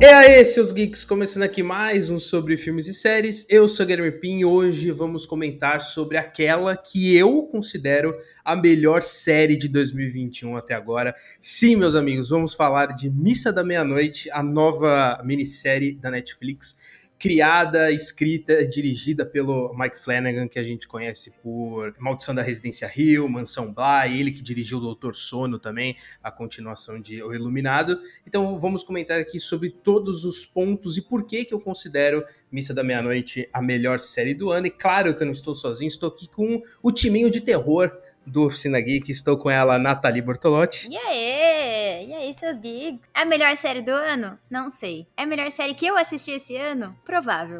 E aí, seus geeks, começando aqui mais um sobre filmes e séries. Eu sou Guilherme Pin e hoje vamos comentar sobre aquela que eu considero a melhor série de 2021 até agora. Sim, meus amigos, vamos falar de Missa da Meia-Noite, a nova minissérie da Netflix criada, escrita, dirigida pelo Mike Flanagan, que a gente conhece por Maldição da Residência Rio, Mansão Bly, ele que dirigiu o Doutor Sono também, a continuação de O Iluminado. Então vamos comentar aqui sobre todos os pontos e por que que eu considero Missa da Meia-Noite a melhor série do ano. E claro que eu não estou sozinho, estou aqui com o timinho de terror do Oficina Geek. Estou com ela, Nathalie Bortolotti. E aí? E aí, seus geeks? É a melhor série do ano? Não sei. É a melhor série que eu assisti esse ano? Provável.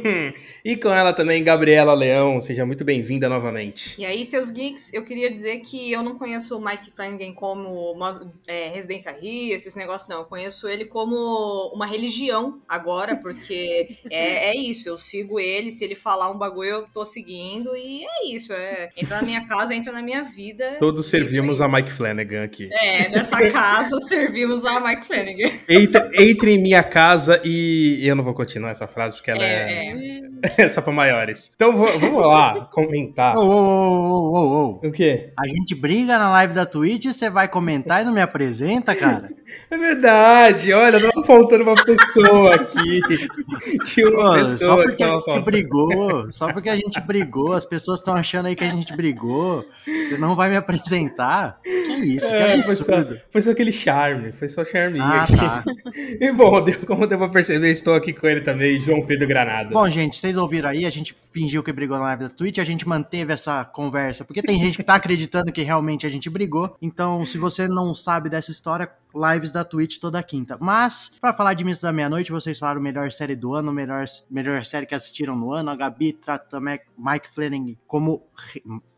e com ela também, Gabriela Leão. Seja muito bem-vinda novamente. E aí, seus geeks, eu queria dizer que eu não conheço o Mike Flanagan como é, Residência Rio, esses negócios, não. Eu conheço ele como uma religião agora, porque é, é isso. Eu sigo ele, se ele falar um bagulho, eu tô seguindo, e é isso. É, entra na minha casa, entra na na minha vida. Todos servimos a Mike Flanagan aqui. É, nessa casa servimos a Mike Flanagan. Entre, entre em minha casa e. Eu não vou continuar essa frase porque ela é. é... é só para maiores. Então vamos lá comentar. Ô, ô, ô, ô, O quê? A gente briga na live da Twitch e você vai comentar e não me apresenta, cara? É verdade, olha, não faltando uma pessoa aqui. Tinha uma Pô, pessoa só porque a gente brigou, só porque a gente brigou, as pessoas estão achando aí que a gente brigou. Você não vai me apresentar? Que isso, que é, foi, só, foi só, aquele charme, foi só charminho ah, aqui. Tá. E bom, como deu pra perceber, estou aqui com ele também, João Pedro Granada. Bom, gente, vocês ouviram aí, a gente fingiu que brigou na live da Twitch, a gente manteve essa conversa, porque tem gente que tá acreditando que realmente a gente brigou. Então, se você não sabe dessa história, lives da Twitch toda quinta. Mas, para falar de Missa da Meia-Noite, vocês falaram melhor série do ano, melhor, melhor série que assistiram no ano. A Gabi trata Mike Flanagan como.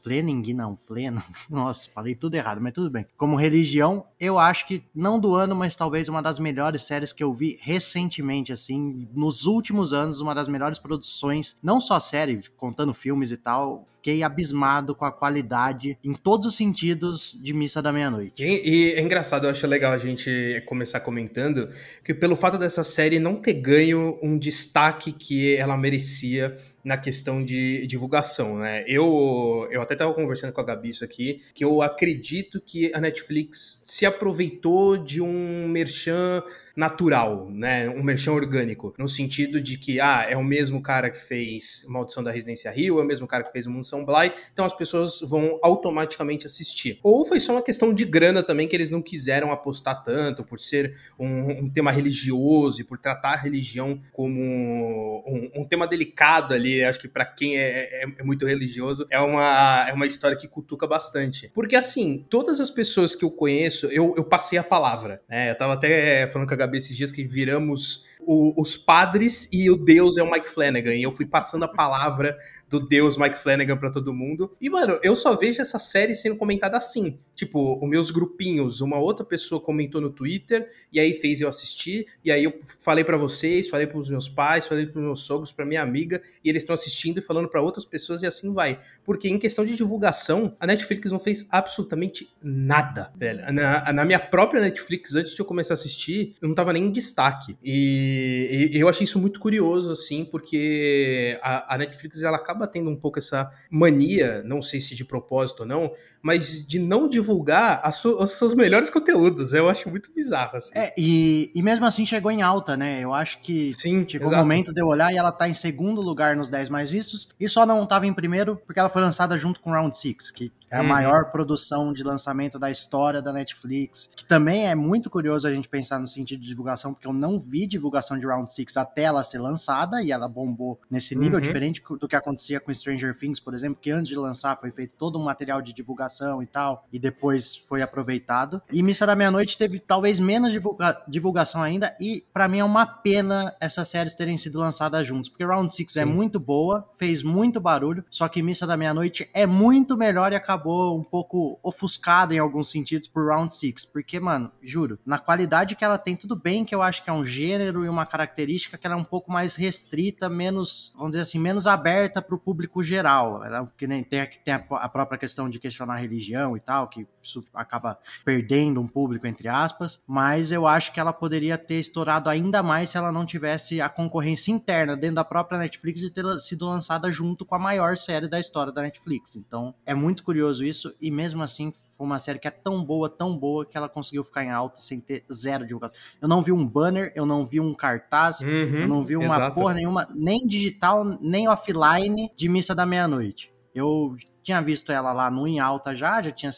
Flanagan, não, Flanagan. Nossa, falei tudo errado, mas tudo bem. Como religião, eu acho que não do ano, mas talvez uma das melhores séries que eu vi recentemente, assim, nos últimos anos, uma das melhores produções, não só série, contando filmes e tal. Fiquei abismado com a qualidade em todos os sentidos de Missa da Meia-Noite. E, e é engraçado, eu acho legal a gente começar comentando que pelo fato dessa série não ter ganho um destaque que ela merecia na questão de divulgação, né? Eu, eu até estava conversando com a Gabi isso aqui, que eu acredito que a Netflix se aproveitou de um merchan natural, né? Um merchan orgânico, no sentido de que, ah, é o mesmo cara que fez Maldição da Residência Rio, é o mesmo cara que fez Mansão Bly, então as pessoas vão automaticamente assistir. Ou foi só uma questão de grana também, que eles não quiseram apostar tanto, por ser um, um tema religioso e por tratar a religião como um, um tema delicado ali acho que para quem é, é, é, muito religioso, é uma, é uma história que cutuca bastante. Porque, assim, todas as pessoas que eu conheço, eu, eu passei a palavra. Né? Eu tava até falando com a Gabi esses dias que viramos o, os padres e o Deus é o Mike Flanagan. E eu fui passando a palavra do Deus Mike Flanagan para todo mundo. E, mano, eu só vejo essa série sendo comentada assim. Tipo, os meus grupinhos, uma outra pessoa comentou no Twitter, e aí fez eu assistir, e aí eu falei para vocês, falei para os meus pais, falei para meus sogros, para minha amiga, e eles estão assistindo e falando para outras pessoas, e assim vai. Porque em questão de divulgação, a Netflix não fez absolutamente nada, velho. Na, na minha própria Netflix, antes de eu começar a assistir, eu não tava nem em destaque. E, e eu achei isso muito curioso, assim, porque a, a Netflix, ela acaba acaba tendo um pouco essa mania, não sei se de propósito ou não, mas de não divulgar as os seus melhores conteúdos. Eu acho muito bizarro, assim. É, e, e mesmo assim chegou em alta, né? Eu acho que Sim, chegou o momento de eu olhar e ela tá em segundo lugar nos 10 mais vistos, e só não tava em primeiro porque ela foi lançada junto com Round 6, que é a uhum. maior produção de lançamento da história da Netflix. Que também é muito curioso a gente pensar no sentido de divulgação, porque eu não vi divulgação de Round 6 até ela ser lançada, e ela bombou nesse nível, uhum. diferente do que acontecia com Stranger Things, por exemplo, que antes de lançar foi feito todo um material de divulgação e tal, e depois foi aproveitado. E Missa da Meia-Noite teve talvez menos divulga divulgação ainda, e para mim é uma pena essas séries terem sido lançadas juntos, porque Round 6 é muito boa, fez muito barulho, só que Missa da Meia-Noite é muito melhor e acabou acabou um pouco ofuscada em alguns sentidos por Round Six, porque, mano, juro, na qualidade que ela tem, tudo bem que eu acho que é um gênero e uma característica que ela é um pouco mais restrita, menos, vamos dizer assim, menos aberta para o público geral. Ela, que nem tem, tem a, a própria questão de questionar religião e tal, que isso acaba perdendo um público, entre aspas, mas eu acho que ela poderia ter estourado ainda mais se ela não tivesse a concorrência interna dentro da própria Netflix de ter sido lançada junto com a maior série da história da Netflix. Então é muito curioso isso, e mesmo assim foi uma série que é tão boa, tão boa, que ela conseguiu ficar em alta sem ter zero divulgação. Eu não vi um banner, eu não vi um cartaz, uhum, eu não vi uma exato. porra nenhuma, nem digital, nem offline de Missa da Meia-Noite. Eu tinha visto ela lá no Em Alta já, já tinha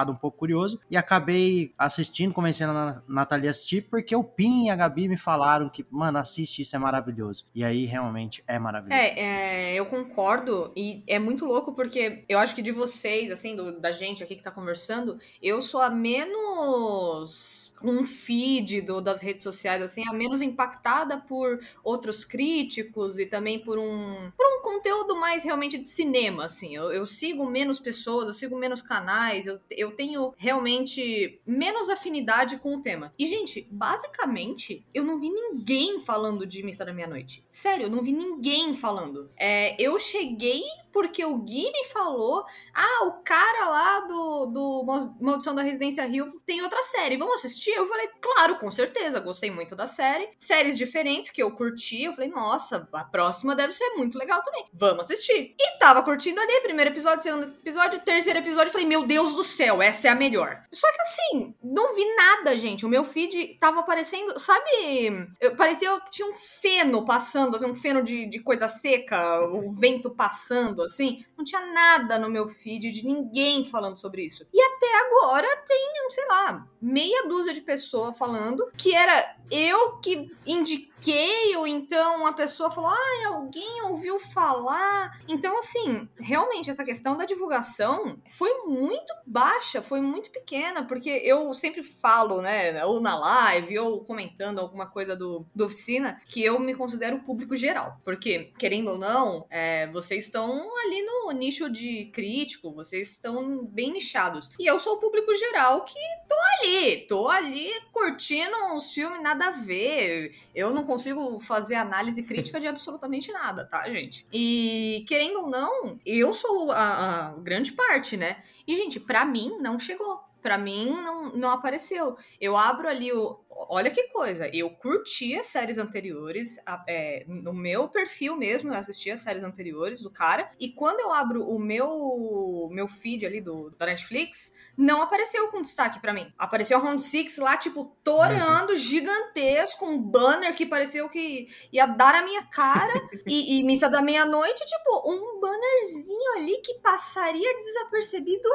ficado um pouco curioso e acabei assistindo, convencendo a Natalia a assistir, porque o Pim e a Gabi me falaram que, mano, assiste, isso é maravilhoso. E aí realmente é maravilhoso. É, é eu concordo e é muito louco porque eu acho que de vocês, assim, do, da gente aqui que tá conversando, eu sou a menos com um feed do, das redes sociais, assim, a menos impactada por outros críticos e também por um, por um conteúdo mais realmente de cinema, assim. Eu, eu sigo menos pessoas, eu sigo menos canais, eu, eu tenho realmente menos afinidade com o tema. E, gente, basicamente, eu não vi ninguém falando de Missa da Meia-Noite. Sério, eu não vi ninguém falando. É, eu cheguei porque o Gui me falou: ah, o cara lá do, do Maldição da Residência Rio tem outra série, vamos assistir? Eu falei, claro, com certeza, gostei muito da série. Séries diferentes que eu curti, eu falei, nossa, a próxima deve ser muito legal também. Vamos assistir. E tava curtindo ali, primeiro episódio, segundo episódio, terceiro episódio, falei, meu Deus do céu, essa é a melhor. Só que assim, não vi nada, gente. O meu feed tava aparecendo, sabe? Eu, parecia que tinha um feno passando, assim, um feno de, de coisa seca, o vento passando assim, não tinha nada no meu feed de ninguém falando sobre isso. E até agora tem, sei lá, meia dúzia de pessoas falando que era eu que indiquei, ou então a pessoa falou, ah, alguém ouviu falar. Então, assim, realmente essa questão da divulgação foi muito baixa, foi muito pequena, porque eu sempre falo, né, ou na live, ou comentando alguma coisa do, do oficina, que eu me considero público geral. Porque, querendo ou não, é, vocês estão ali no nicho de crítico, vocês estão bem nichados. E eu sou o público geral que tô ali, tô ali curtindo uns filmes nada a ver. Eu não consigo fazer análise crítica de absolutamente nada, tá, gente? E querendo ou não, eu sou a, a grande parte, né? E, gente, para mim não chegou. Para mim não, não apareceu. Eu abro ali o, olha que coisa, eu curtia séries anteriores, é, no meu perfil mesmo, eu assistia séries anteriores do cara, e quando eu abro o meu meu feed ali do, da Netflix, não apareceu com destaque para mim. Apareceu Round Six lá, tipo, torando, uhum. gigantesco, um banner que pareceu que ia dar a minha cara, e, e Missa da Meia-Noite, tipo, um bannerzinho ali que passaria desapercebido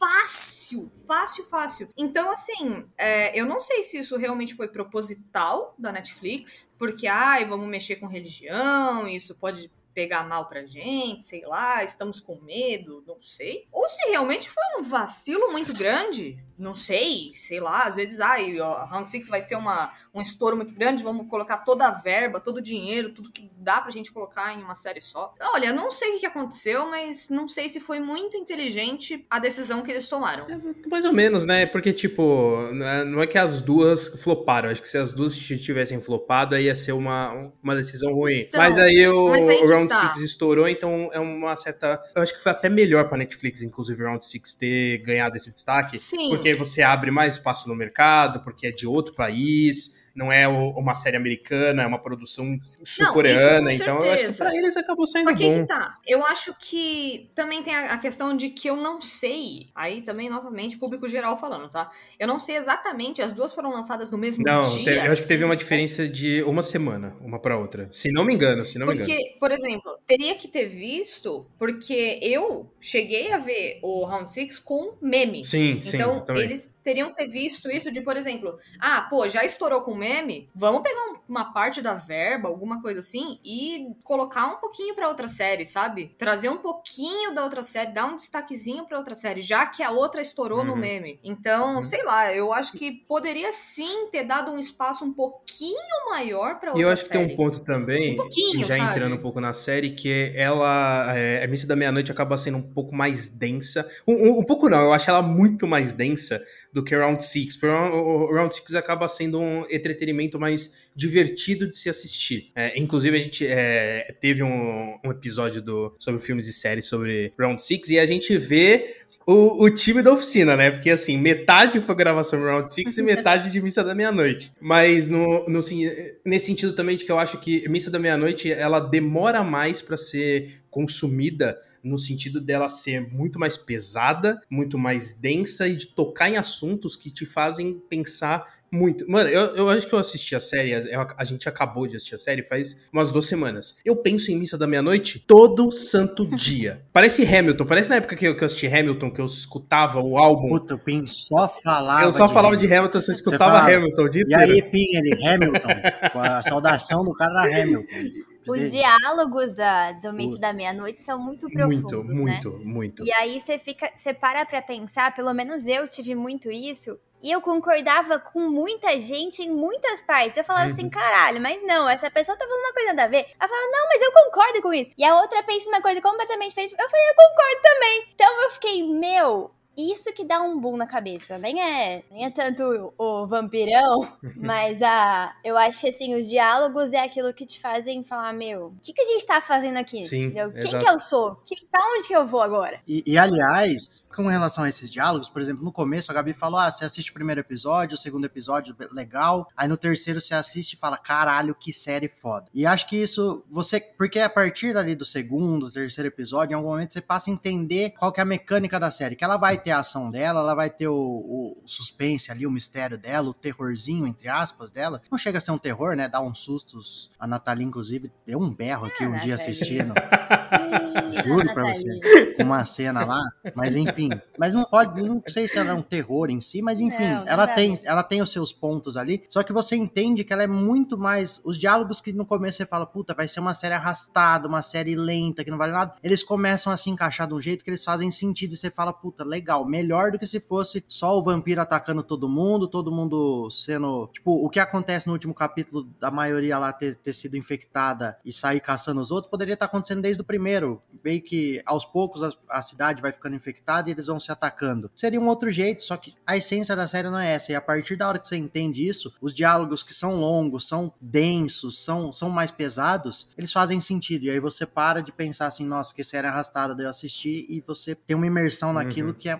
fácil, fácil, fácil. Então, assim, é, eu não sei se isso realmente foi proposital da Netflix, porque, ai, vamos mexer com religião, isso pode pegar mal pra gente, sei lá, estamos com medo, não sei. Ou se realmente foi um vacilo muito grande, não sei, sei lá, às vezes, ai, ó, Round Six vai ser uma, um estouro muito grande, vamos colocar toda a verba, todo o dinheiro, tudo que dá pra gente colocar em uma série só. Olha, não sei o que aconteceu, mas não sei se foi muito inteligente a decisão que eles tomaram. É, mais ou menos, né? Porque, tipo, não é que as duas floparam. Acho que se as duas tivessem flopado, ia ser uma, uma decisão ruim. Então, mas aí o, mas aí o Round tá. Six estourou, então é uma certa. Eu acho que foi até melhor pra Netflix, inclusive, o Round Six ter ganhado esse destaque. Sim. Porque você abre mais espaço no mercado, porque é de outro país, não é uma série americana, é uma produção sul-coreana, então eu acho que pra eles acabou saindo Aqui bom. Que tá. Eu acho que também tem a, questão de que eu não sei, aí também, novamente, público geral falando, tá? Eu não sei exatamente, as duas foram lançadas no mesmo não, dia. Não, eu acho que teve uma diferença de uma semana, uma pra outra. Se não me engano, se não porque, me engano. Porque, por exemplo, teria que ter visto, porque eu cheguei a ver o Round Six com meme. Sim, sim. Então, eles teriam que ter visto isso de, por exemplo, ah, pô, já estourou com meme, meme, vamos pegar um- uma parte da verba, alguma coisa assim, e colocar um pouquinho pra outra série, sabe? Trazer um pouquinho da outra série, dar um destaquezinho pra outra série, já que a outra estourou no Uhum. meme. Então, Uhum. sei lá, eu acho que poderia sim ter dado um espaço um pouquinho maior pra E outra eu acho que série. tem um ponto também, Um pouquinho, já sabe? entrando um pouco na série, que ela, é, a Missa da Meia-Noite acaba sendo um pouco mais densa. Um, um- um pouco não, eu acho ela muito mais densa do que Round Six. Porque o, o- o Round Six acaba sendo um entretenimento mais divertido de se assistir. É, inclusive, a gente é, teve um, um episódio do, sobre filmes e séries sobre Round Six e a gente vê o, o time da oficina, né? Porque assim, metade foi gravação de Round Six e metade de Missa da Meia-Noite. Mas no, no, sen- nesse sentido também de que eu acho que Missa da Meia-Noite ela demora mais pra ser consumida no sentido dela ser muito mais pesada, muito mais densa e de tocar em assuntos que te fazem pensar muito. Mano, eu, eu acho que eu assisti a série, a, a gente acabou de assistir a série faz umas duas semanas. Eu penso em Missa da Meia-Noite todo santo dia. Parece Hamilton, parece na época que eu, que eu assisti Hamilton, que eu escutava o álbum. Puta, o Pim só falava. eu só de falava Hamilton. de Hamilton, você escutava falava, Hamilton dia E aí, Pim, ele, Hamilton. com a saudação do cara era Hamilton. Os diálogos da, do Mês da Meia-Noite são muito profundos, Muito, né? muito, muito. E aí você fica, você para pra pensar, pelo menos eu tive muito isso, e eu concordava com muita gente em muitas partes. Eu falava Uhum. assim, caralho, mas não, essa pessoa tá falando uma coisa nada a ver. Ela falava, não, mas eu concordo com isso. E a outra pensa uma coisa completamente diferente. Eu falei, eu concordo também. Então eu fiquei, meu, isso que dá um boom na cabeça. Nem é, nem é tanto o, o vampirão, mas a, eu acho que assim, os diálogos é aquilo que te fazem falar, meu, o que, que a gente tá fazendo aqui? Sim? Quem que eu sou? Que, pra onde que eu vou agora? E, e, aliás, com relação a esses diálogos, por exemplo, no começo a Gabi falou: ah, você assiste o primeiro episódio, o segundo episódio, legal. Aí no terceiro você assiste e fala: caralho, que série foda. E acho que isso, você. Porque a partir dali do segundo, terceiro episódio, em algum momento você passa a entender qual que é a mecânica da série. Que ela vai ter a ação dela, ela vai ter o, o suspense ali, o mistério dela, o terrorzinho, entre aspas, dela. Não chega a ser um terror, né? Dá uns sustos. A Nathalie, inclusive, deu um berro aqui Ah, um dia assistindo. Juro pra você. com uma cena lá, mas enfim. Mas não pode, não sei se ela é um terror em si, mas enfim, Não, não ela tem, ela tem os seus pontos ali. Só que você entende que ela é muito mais os diálogos que no começo você fala, puta, vai ser uma série arrastada, uma série lenta que não vale nada. Eles começam a se encaixar de um jeito que eles fazem sentido e você fala, puta, legal, melhor do que se fosse só o vampiro atacando todo mundo, todo mundo sendo, tipo, o que acontece no último capítulo da maioria lá ter, ter sido infectada e sair caçando os outros, poderia estar acontecendo desde o primeiro. Meio que aos poucos a, a cidade vai ficando infectada e eles vão se atacando. Seria um outro jeito, só que a essência da série não é essa. E a partir da hora que você entende isso, os diálogos que são longos, são densos, são, são mais pesados, eles fazem sentido. E aí você para de pensar assim, nossa, que série arrastada de eu assistir, e você tem uma imersão naquilo Uhum. que é,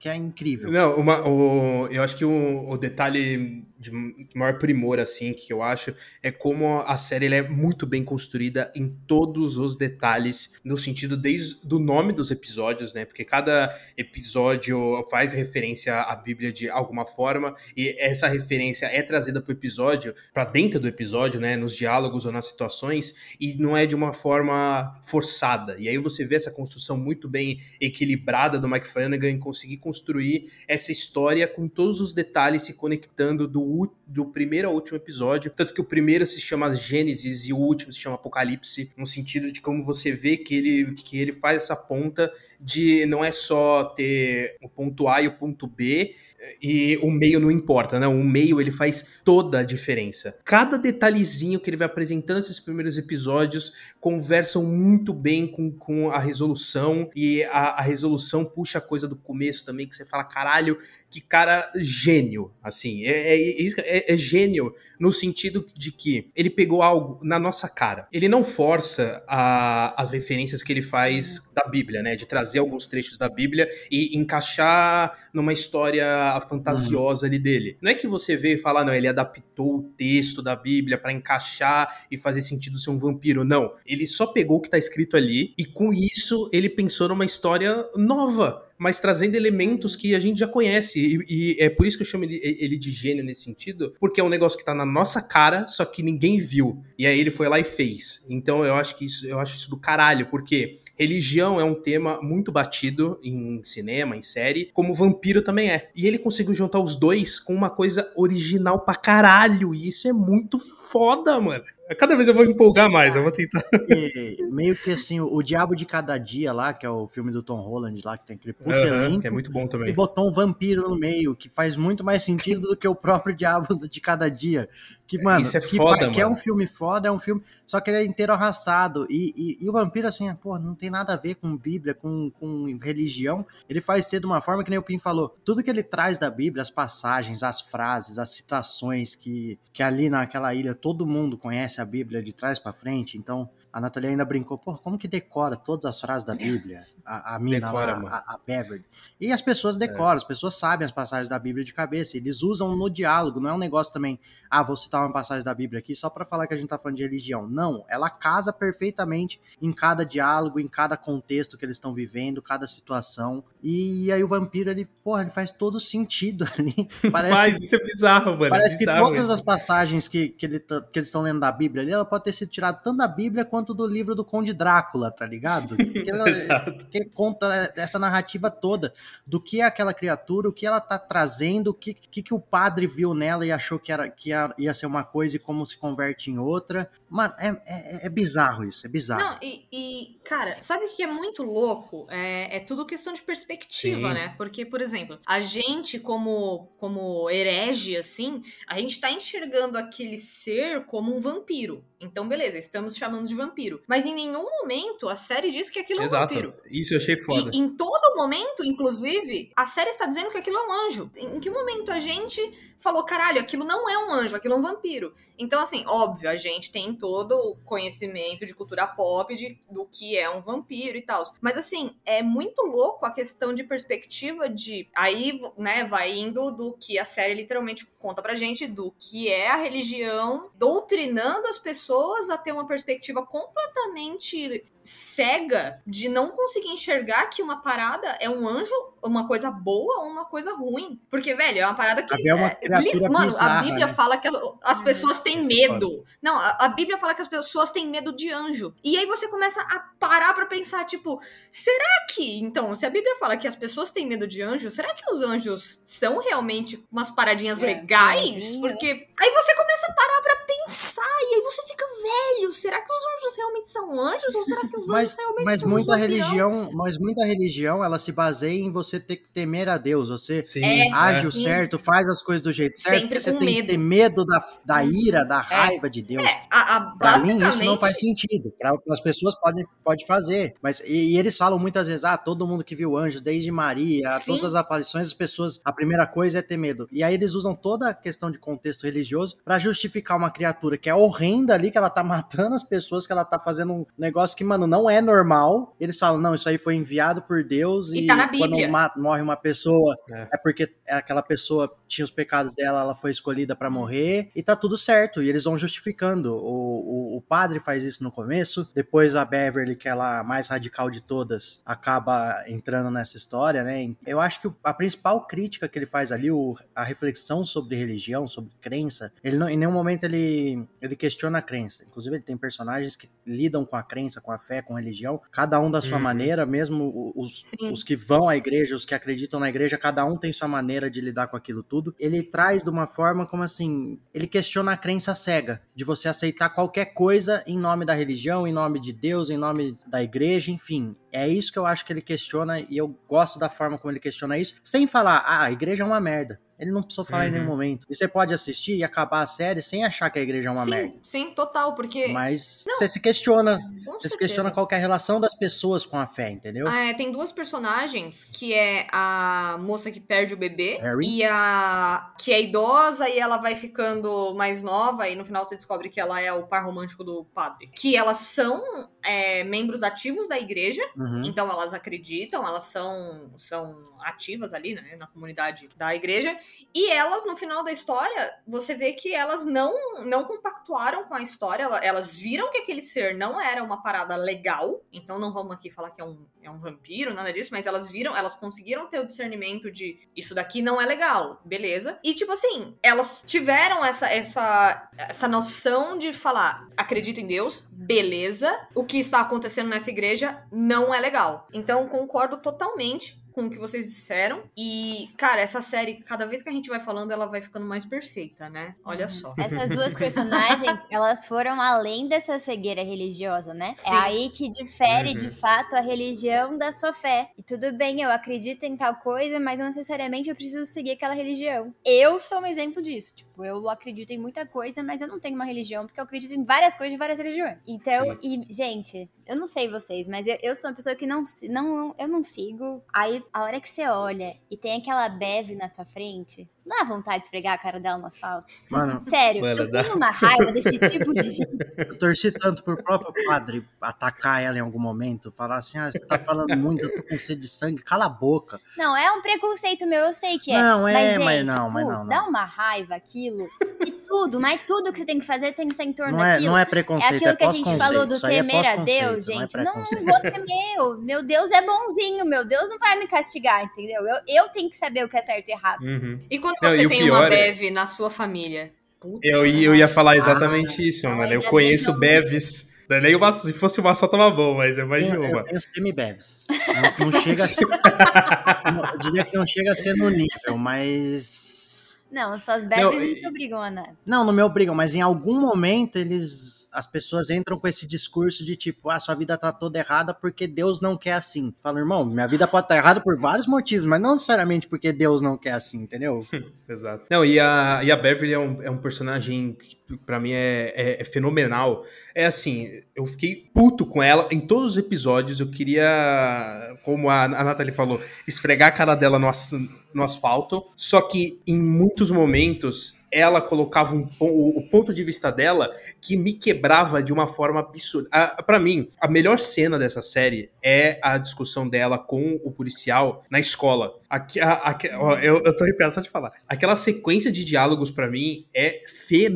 que é incrível. Não, uma, o, eu acho que o, o detalhe de maior primor, assim, que eu acho, é como a série é muito bem construída em todos os detalhes, no sentido desde do nome dos episódios, né? Porque cada episódio faz referência à Bíblia de alguma forma, e essa referência é trazida pro episódio, para dentro do episódio, né? Nos diálogos ou nas situações, e não é de uma forma forçada. E aí você vê essa construção muito bem equilibrada do Mike Flanagan em conseguir construir essa história com todos os detalhes se conectando do, do primeiro ao último episódio. Tanto que o primeiro se chama Gênesis e o último se chama Apocalipse, no sentido de como você vê que ele, que ele faz essa ponta de não é só ter o ponto A e o ponto B e o meio não importa, né? O meio ele faz toda a diferença. Cada detalhezinho que ele vai apresentando nesses primeiros episódios conversam muito bem com, com a resolução e a, a resolução puxa a coisa do começo também que você fala, caralho, que cara gênio, assim, é, é, é- é gênio no sentido de que ele pegou algo na nossa cara. Ele não força a- as referências que ele faz da Bíblia, né, de trazer alguns trechos da Bíblia e encaixar numa história fantasiosa ali dele. Não é que você vê e fala, não, ele adaptou o texto da Bíblia pra encaixar e fazer sentido ser um vampiro. Não, ele só pegou o que tá escrito ali e com isso ele pensou numa história nova mas trazendo elementos que a gente já conhece. E, e é por isso que eu chamo ele, ele de gênio nesse sentido, porque é um negócio que tá na nossa cara, só que ninguém viu. E aí ele foi lá e fez. Então eu acho que isso, eu acho isso do caralho, porque religião é um tema muito batido em cinema, em série, como vampiro também é. E ele conseguiu juntar os dois com uma coisa original pra caralho, e isso é muito foda, mano. Cada vez eu vou empolgar mais, eu vou tentar. E, meio que assim, o, o Diabo de Cada Dia lá, que é o filme do Tom Holland lá, que tem aquele puta Aham, elenco, que é muito bom e também. botou um vampiro no meio, que faz muito mais sentido do que o próprio Diabo de Cada Dia. Que, mano, Isso é que, foda, que é um mano. filme foda, é um filme. Só que ele é inteiro arrastado. E, e, e o vampiro, assim, pô, não tem nada a ver com Bíblia, com, com religião. Ele faz ser de uma forma que nem o Pim falou. Tudo que ele traz da Bíblia, as passagens, as frases, as citações que, que ali naquela ilha todo mundo conhece a Bíblia de trás pra frente. Então. A Nathalie ainda brincou, pô, como que decora todas as frases da Bíblia? A, a mina Decora, lá, mano. a, a Beverly. E as pessoas decoram, as pessoas sabem as passagens da Bíblia de cabeça. Eles usam no diálogo, não é um negócio também, ah, vou citar uma passagem da Bíblia aqui só pra falar que a gente tá falando de religião. Não, ela casa perfeitamente em cada diálogo, em cada contexto que eles estão vivendo, cada situação. E aí o vampiro, ele, porra, ele faz todo sentido ali. Parece Mas que isso é bizarro, mano. Parece é que bizarro todas isso. as passagens que, que, ele tá- que eles estão lendo da Bíblia ali, ela pode ter sido tirada tanto da Bíblia quanto do livro do Conde Drácula, tá ligado? Que, ela- que conta essa narrativa toda do que é aquela criatura, o que ela tá trazendo, o que, que, que o padre viu nela e achou que, era, que ia, ia ser uma coisa e como se converte em outra. Mano, é, é, é bizarro isso, é bizarro. Não, e, e, cara, sabe o que é muito louco? É, é tudo questão de perspectiva, Sim. né? Porque, por exemplo, a gente, como, como herege, assim, a gente tá enxergando aquele ser como um vampiro. Então, beleza, estamos chamando de vampiro. Mas em nenhum momento a série diz que aquilo é um Exato. vampiro. Isso eu achei foda. E em todo momento, inclusive, a série está dizendo que aquilo é um anjo. Em que momento a gente falou, caralho, aquilo não é um anjo, aquilo é um vampiro? Então, assim, óbvio, a gente tem todo o conhecimento de cultura pop de, do que é um vampiro e tal. Mas, assim, é muito louco a questão de perspectiva de. Aí, né, vai indo do que a série literalmente conta pra gente, do que é a religião doutrinando as pessoas a ter uma perspectiva completamente cega de não conseguir enxergar que uma parada é um anjo, uma coisa boa ou uma coisa ruim. Porque, velho, é uma parada que. É uma é, li- Mano, bizarra, a Bíblia né? fala que as, as pessoas têm é medo. Não, a, a Bíblia fala que as pessoas têm medo de anjo. E aí você começa a parar pra pensar, tipo, será que. Então, se a Bíblia fala que as pessoas têm medo de anjo, será que os anjos são realmente umas paradinhas É, legais? Porque aí você começa a parar pra pensar. E aí você fica, velho, será que os anjos realmente são anjos? Ou será que os Mas, anjos realmente mas são muita religião, mas muita religião, ela se baseia em você ter que temer a Deus. Você Sim, É, age o certo, faz as coisas do jeito certo. Sempre você com tem que medo. ter medo da, da ira, da raiva de Deus. É, a, a, Pra mim, isso não faz sentido. Para as pessoas podem pode fazer. Mas e, e eles falam muitas vezes: ah, todo mundo que viu anjo, desde Maria, Sim. todas as aparições, as pessoas, a primeira coisa é ter medo. E aí eles usam toda a questão de contexto religioso pra justificar uma criatura que é horrenda ali, que ela tá matando as pessoas, que ela tá fazendo um negócio que, mano, não é normal. Eles falam: não, isso aí foi enviado por Deus E e, tá na quando Bíblia. Ma- morre uma pessoa, É. é porque aquela pessoa tinha os pecados dela, ela foi escolhida pra morrer e tá tudo certo. E eles vão justificando. O, o, o padre faz isso no começo, depois a Beverly, que é a mais radical de todas, acaba entrando nessa história, né? Eu acho que o- a principal crítica que ele faz ali, o- a reflexão sobre religião, sobre crença, ele não, em nenhum momento ele, ele questiona a crença. Inclusive, ele tem personagens que lidam com a crença, com a fé, com a religião, cada um da sua Uhum. maneira, mesmo os, Sim. os que vão à igreja, os que acreditam na igreja, cada um tem sua maneira de lidar com aquilo tudo. Ele traz de uma forma como assim, ele questiona a crença cega, de você aceitar qualquer coisa em nome da religião, em nome de Deus, em nome da igreja, enfim. É isso que eu acho que ele questiona e eu gosto da forma como ele questiona isso, sem falar, ah, a igreja é uma merda. Ele não precisou falar em nenhum Uhum. momento. E você pode assistir e acabar a série sem achar que a igreja é uma sim, merda. sim, total, porque. Mas Não. você se questiona, você se certeza. questiona qual que é a relação das pessoas com a fé, entendeu? É, tem duas personagens, que é a moça que perde o bebê Harry. e a que é idosa e ela vai ficando mais nova e no final você descobre que ela é o par romântico do padre. Que elas são é, membros ativos da igreja, Uhum. então elas acreditam, elas são, são ativas ali, né, na comunidade da igreja. E elas, no final da história, você vê que elas não, não compactuaram com a história, ela- elas viram que aquele ser não era uma parada legal, então não vamos aqui falar que é um, é um vampiro, nada disso, mas elas viram, elas conseguiram ter o discernimento de isso daqui não é legal, beleza. E tipo assim, elas tiveram essa, essa, essa noção de falar, acredito em Deus, beleza, o que está acontecendo nessa igreja não não é legal. Então, concordo totalmente com o que vocês disseram. E, cara, essa série, cada vez que a gente vai falando, ela vai ficando mais perfeita, né? Olha só. Essas duas personagens, elas foram além dessa cegueira religiosa, né? Sim. É aí que difere, Uhum. de fato, a religião da sua fé. E tudo bem, eu acredito em tal coisa, mas não necessariamente eu preciso seguir aquela religião. Eu sou um exemplo disso. Tipo, eu acredito em muita coisa, mas eu não tenho uma religião, porque eu acredito em várias coisas de várias religiões. Então, e, gente, eu não sei vocês, mas eu, eu sou uma pessoa que não, não, eu não sigo. Aí, a hora que você olha e tem aquela beve na sua frente, não dá vontade de esfregar a cara dela no asfalto. Mano, Sério, Mano, eu dá. tenho uma raiva desse tipo de gente. eu torci tanto pro próprio padre atacar ela em algum momento, falar assim, ah, você tá falando muito, eu tô com sede de sangue, cala a boca. Não, é um preconceito meu, eu sei que é. Não, é, mas, mas gente, não, mas não, não. Dá uma raiva aquilo. E tudo, mas tudo que você tem que fazer tem que ser em torno Não é, daquilo. não é É preconceito, aquilo é que a gente falou do é temer a pós-conceito, Deus, não é gente. Não, não preconceito. vou temer. Meu Deus é bonzinho, meu Deus não vai me castigar, entendeu? Eu, eu tenho que saber o que é certo e errado. Uhum. E quando Não, você e o tem uma é- Bev na sua família? Putz, Eu, ia- eu ia falar exatamente isso, Ah, mano. Eu conheço que eu- Beves. Não é Nem uma, se fosse uma só tava bom, mas eu Eu, imagino eu uma. tenho semi-bevs. Não, não chega a ser. não, eu diria que não chega a ser no nível, mas. Não, suas Não, bebes não te obrigam a nada. Não, não me obrigam, mas em algum momento eles. As pessoas entram com esse discurso de tipo, ah, sua vida tá toda errada porque Deus não quer assim. Fala, irmão, minha vida pode estar errada por vários motivos, mas não necessariamente porque Deus não quer assim, entendeu? Exato. Não, e a, e a Beverly é um, é um personagem que pra mim é, é- é fenomenal. É assim, eu fiquei puto com ela em todos os episódios. Eu queria, como a, a Nathalie falou, esfregar a cara dela no, as- no asfalto. Só que em muitos momentos ela colocava um, o, o ponto de vista dela que me quebrava de uma forma absurda. A, pra mim, a melhor cena dessa série é a discussão dela com o policial na escola. Aqui, a- aqui- ó, eu, eu tô arrepiado só de falar. Aquela sequência de diálogos pra mim é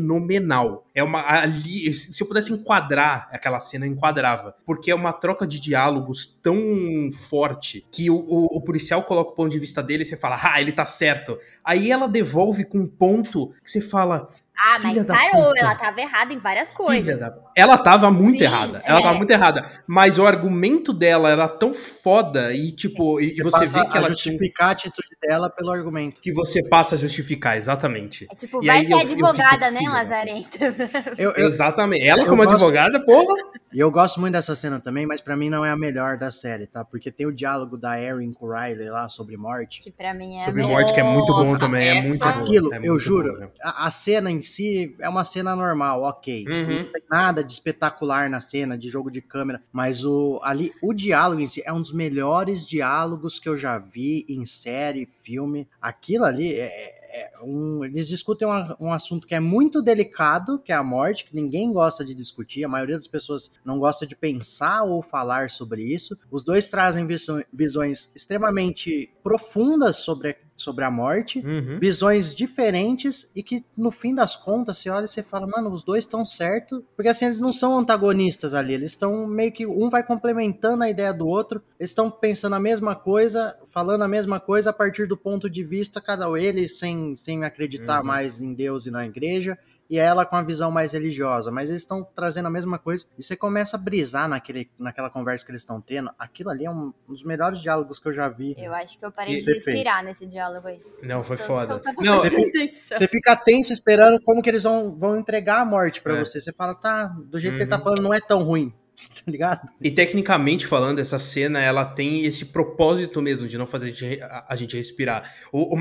fenomenal. É uma ali, se eu pudesse enquadrar aquela cena, eu enquadrava, porque é uma troca de diálogos tão forte que o, o- o policial coloca o ponto de vista dele e você fala, ah, ele tá certo. Aí ela devolve com um ponto que você fala, Ah, mas Filha da parou, puta. ela tava errada em várias Filha coisas. da... Ela tava muito Sim, errada. sim. Ela tava muito errada. Mas o argumento dela era tão foda e, tipo, e, e você vê que a ela tinha... justificar a atitude dela pelo argumento. Que você passa a justificar, exatamente. É tipo, E vai aí ser eu- eu fico advogada, né, filha da Lazarento? Eu, eu, Exatamente. Ela, eu como gosto- advogada, porra. E eu gosto muito dessa cena também, mas pra mim não é a melhor da série, tá? Porque tem o diálogo da Erin com o Riley lá sobre morte. que pra mim é Sobre a morte, que é muito bom Nossa, também. É essa- muito bom. Aquilo, é eu muito juro, bom, né? a, a cena em si é uma cena normal, ok. Uhum. Não tem nada de espetacular na cena, de jogo de câmera, mas o ali o diálogo em si é um dos melhores diálogos que eu já vi em série, filme. Aquilo ali é, é um, eles discutem um, um assunto que é muito delicado, que é a morte, que ninguém gosta de discutir, a maioria das pessoas não gosta de pensar ou falar sobre isso. Os dois trazem visões extremamente profundas sobre, a- sobre a morte Uhum. visões diferentes e que no fim das contas você olha e você fala, mano, os dois estão certos, porque assim eles não são antagonistas ali, eles estão meio que um vai complementando a ideia do outro, eles estão pensando a mesma coisa, falando a mesma coisa a partir do ponto de vista cada ele sem sem acreditar Uhum. mais em Deus e na igreja. E ela com a visão mais religiosa, mas eles estão trazendo a mesma coisa. E você começa a brisar naquele, naquela conversa que eles estão tendo. Aquilo ali é um, um dos melhores diálogos que eu já vi. Eu acho que eu parei de respirar nesse diálogo aí. Não, foi Tanto foda. Não, Você fica-. Você fica tenso esperando como que eles vão, vão entregar a morte pra É. você. Você fala, tá, do jeito que ele tá Uhum. falando, não é tão ruim. Tá ligado? E tecnicamente falando, essa cena ela tem esse propósito mesmo de não fazer a gente- respirar. O, o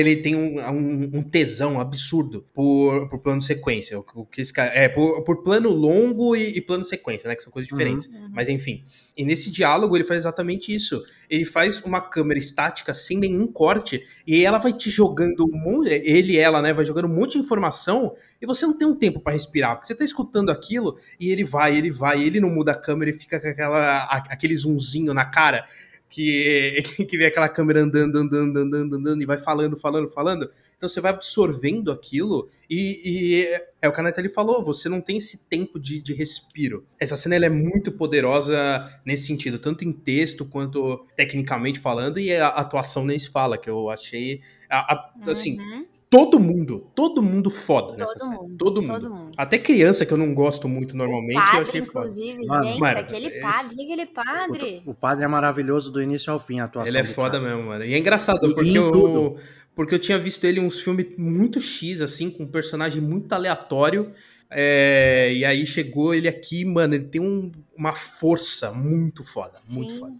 ele tem um, um- um tesão absurdo por, por plano sequência. O, o que esse cara, é, por, por plano longo e, e plano sequência, né? Que são coisas diferentes. Mas enfim. E nesse diálogo ele faz exatamente isso. Ele faz uma câmera estática sem nenhum corte e ela vai te jogando ele ela, né, vai jogando um monte de informação e você não tem um tempo pra respirar, porque você tá escutando aquilo e ele vai, ele vai, ele não muda a câmera e fica com aquela, aquele zoomzinho na cara. Que, que vê aquela câmera andando, andando, andando, andando e vai falando, falando, falando. Então você vai absorvendo aquilo e, e é o que a Nathalie falou, você não tem esse tempo de, de respiro. Essa cena ela é muito poderosa nesse sentido, tanto em texto quanto tecnicamente falando, e a atuação nem se fala, que eu achei. a- a- assim, Uhum. Todo mundo, todo mundo foda nessa Todo série. mundo, todo mundo. todo mundo. Até criança que eu não gosto muito normalmente, padre, eu achei foda. inclusive, Mano, gente, mano, aquele esse- padre, aquele padre. O, o padre é maravilhoso do início ao fim, a atuação Ele é foda cara. mesmo, mano. E é engraçado, E- porque e eu, tudo. porque eu tinha visto ele em uns filmes muito X, assim, com um personagem muito aleatório. é, e aí chegou ele aqui, mano, ele tem um- uma força muito foda, muito Sim. foda.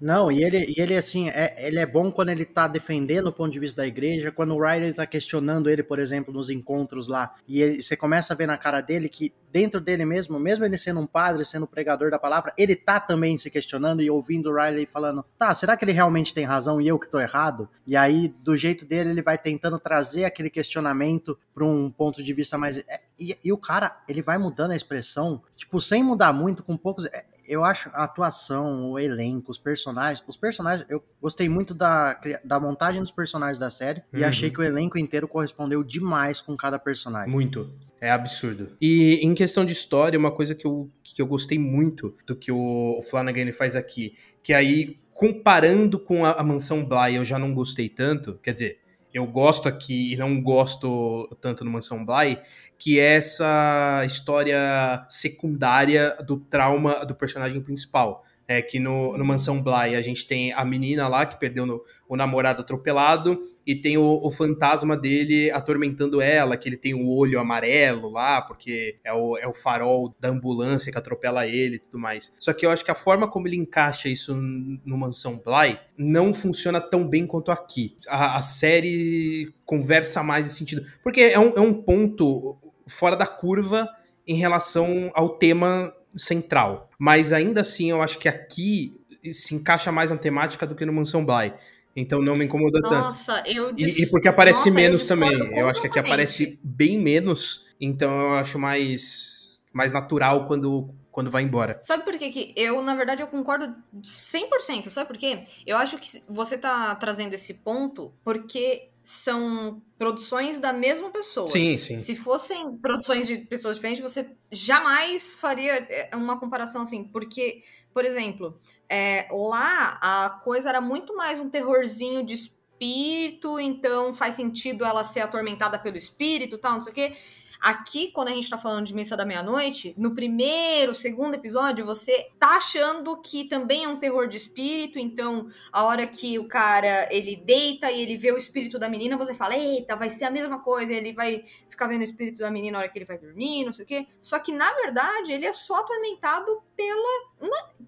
Não, e ele, e ele assim, é, ele é bom quando ele tá defendendo o ponto de vista da igreja, quando o Riley tá questionando ele, por exemplo, nos encontros lá, e ele- você começa a ver na cara dele que dentro dele mesmo, mesmo ele sendo um padre, sendo um pregador da palavra, ele tá também se questionando e ouvindo o Riley falando, tá, será que ele realmente tem razão e eu que tô errado? E aí, do jeito dele, ele vai tentando trazer aquele questionamento pra um ponto de vista mais... é, e, e o cara, ele vai mudando a expressão, tipo, sem mudar muito, com poucos... eu acho a atuação, o elenco, os personagens. Os personagens, eu gostei muito da, da montagem dos personagens da série e Uhum. achei que o elenco inteiro correspondeu demais com cada personagem. Muito. É absurdo. E em questão de história, uma coisa que eu, que eu gostei muito do que o, o Flanagan faz aqui, que aí, comparando com a, a Mansão Bly, eu já não gostei tanto, quer dizer, eu gosto aqui e não gosto tanto no Mansão Bly, que é essa história secundária do trauma do personagem principal. É que no, no Mansão Bly a gente tem a menina lá que perdeu no- o namorado atropelado e tem o, o fantasma dele atormentando ela, que ele tem o olho amarelo lá, porque é o, é o farol da ambulância que atropela ele e tudo mais. Só que eu acho que a forma como ele encaixa isso no Mansão Bly não funciona tão bem quanto aqui. A, a série conversa mais nesse sentido. Porque é um, é um ponto fora da curva em relação ao tema central. Mas ainda assim, eu acho que aqui se encaixa mais na temática do que no Mansão Bly. Então não me incomoda tanto. Nossa, eu dis- E, e porque aparece Nossa, eu menos discordo também. Eu acho que aqui aparece bem menos. Então eu acho mais, mais natural quando, quando vai embora. Sabe por que, que eu, na verdade, eu concordo 100%. Sabe por quê? Eu acho que você tá trazendo esse ponto porque são produções da mesma pessoa. Sim, sim. Se fossem produções de pessoas diferentes, você jamais faria é, uma comparação assim. Porque, por exemplo, é, lá a coisa era muito mais um terrorzinho de espírito, então faz sentido ela ser atormentada pelo espírito tal, não sei o quê. Aqui, quando a gente tá falando de Missa da Meia-Noite, no primeiro, segundo episódio, você tá achando que também é um terror de espírito, então a hora que o cara ele deita e ele vê o espírito da menina, você fala, eita, vai ser a mesma coisa, ele vai ficar vendo o espírito da menina na hora que ele vai dormir, não sei o quê. Só que, na verdade, ele é só atormentado pela.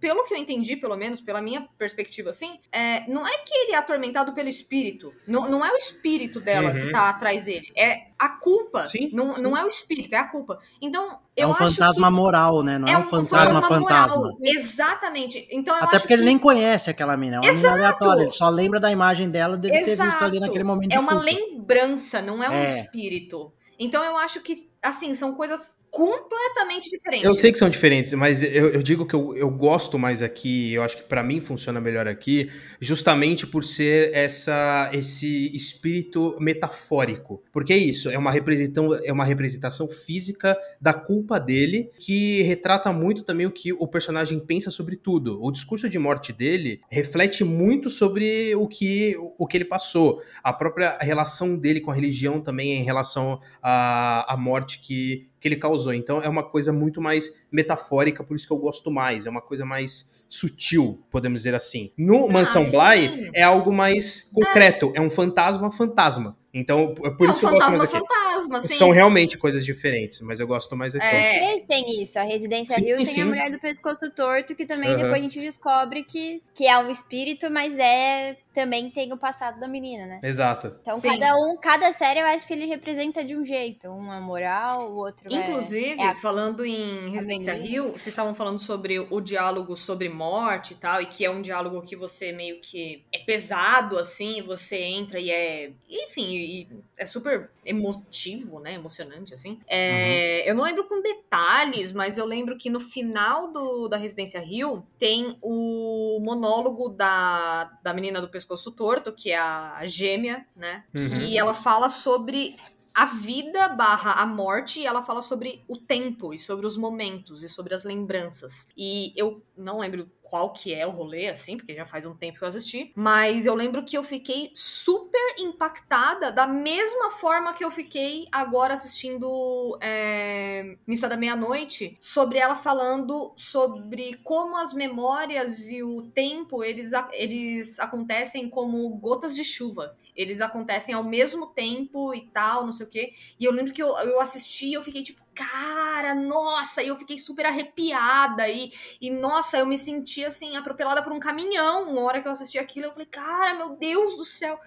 Pelo que eu entendi, pelo menos, pela minha perspectiva, assim, é, não é que ele é atormentado pelo espírito. Não, não é o espírito dela Uhum. que tá atrás dele. É a culpa. Sim, não, sim. não é o espírito, é a culpa. Então, É eu um acho fantasma que moral, né? Não é, um fantasma moral. fantasma. Exatamente. Então, eu Até acho porque ele que nem conhece aquela mina, é uma mina Exato! aleatória, ele só lembra da imagem dela dele ter visto ali naquele momento de é uma culpa. lembrança, não é um É. espírito. Então eu acho que, assim, são coisas completamente diferentes. Eu sei que são diferentes, mas eu, eu digo que eu, eu gosto mais aqui, eu acho que pra mim funciona melhor aqui, justamente por ser essa, esse espírito metafórico. Porque é isso, é uma, representação, é uma representação física da culpa dele, que retrata muito também o que o personagem pensa sobre tudo. O discurso de morte dele reflete muito sobre o que, o que ele passou. A própria relação dele com a religião também em relação à, à morte que, que ele causou. Então é uma coisa muito mais metafórica, por isso que eu gosto mais. É uma coisa mais sutil, podemos dizer assim. No Mansão sim. Bly é algo mais concreto, é, um fantasma fantasma. Então, é por é um isso que eu gosto fantasma mais aqui. fantasma, assim. São realmente coisas diferentes, mas eu gosto mais aqui. É. Três tem isso. A Residência Sim, Rio tem sim. a mulher do pescoço torto, que também Aham. depois a gente descobre que, que é um espírito, mas é também tem o passado da menina, né? Exato. Então Sim. cada um, cada série eu acho que ele representa de um jeito. Um é moral, o outro é- Inclusive, é a- falando em Residência. Rio, vocês estavam falando sobre o diálogo sobre morte e tal, e que é um diálogo que você meio que é pesado, assim, você entra e é. Enfim, e é super emotivo, né? Emocionante, assim. É, Eu não lembro com detalhes, mas eu lembro que no final do, da Residência Rio tem o monólogo da, da menina do pescoço torto, que é a gêmea, né? Uhum. Que ela fala sobre a vida barra a morte e ela fala sobre o tempo e sobre os momentos e sobre as lembranças. E eu não lembro qual que é o rolê, assim, porque já faz um tempo que eu assisti. Mas eu lembro que eu fiquei super impactada da mesma forma que eu fiquei agora assistindo é, Missa da Meia-Noite, sobre ela falando sobre como as memórias e o tempo, eles, eles acontecem como gotas de chuva eles acontecem ao mesmo tempo e tal, não sei o quê. E eu lembro que eu, eu assisti e eu fiquei tipo, cara, nossa! E eu fiquei super arrepiada. E, e, nossa, eu me senti assim, atropelada por um caminhão. Uma hora que eu assisti aquilo, eu falei, cara, meu Deus do céu!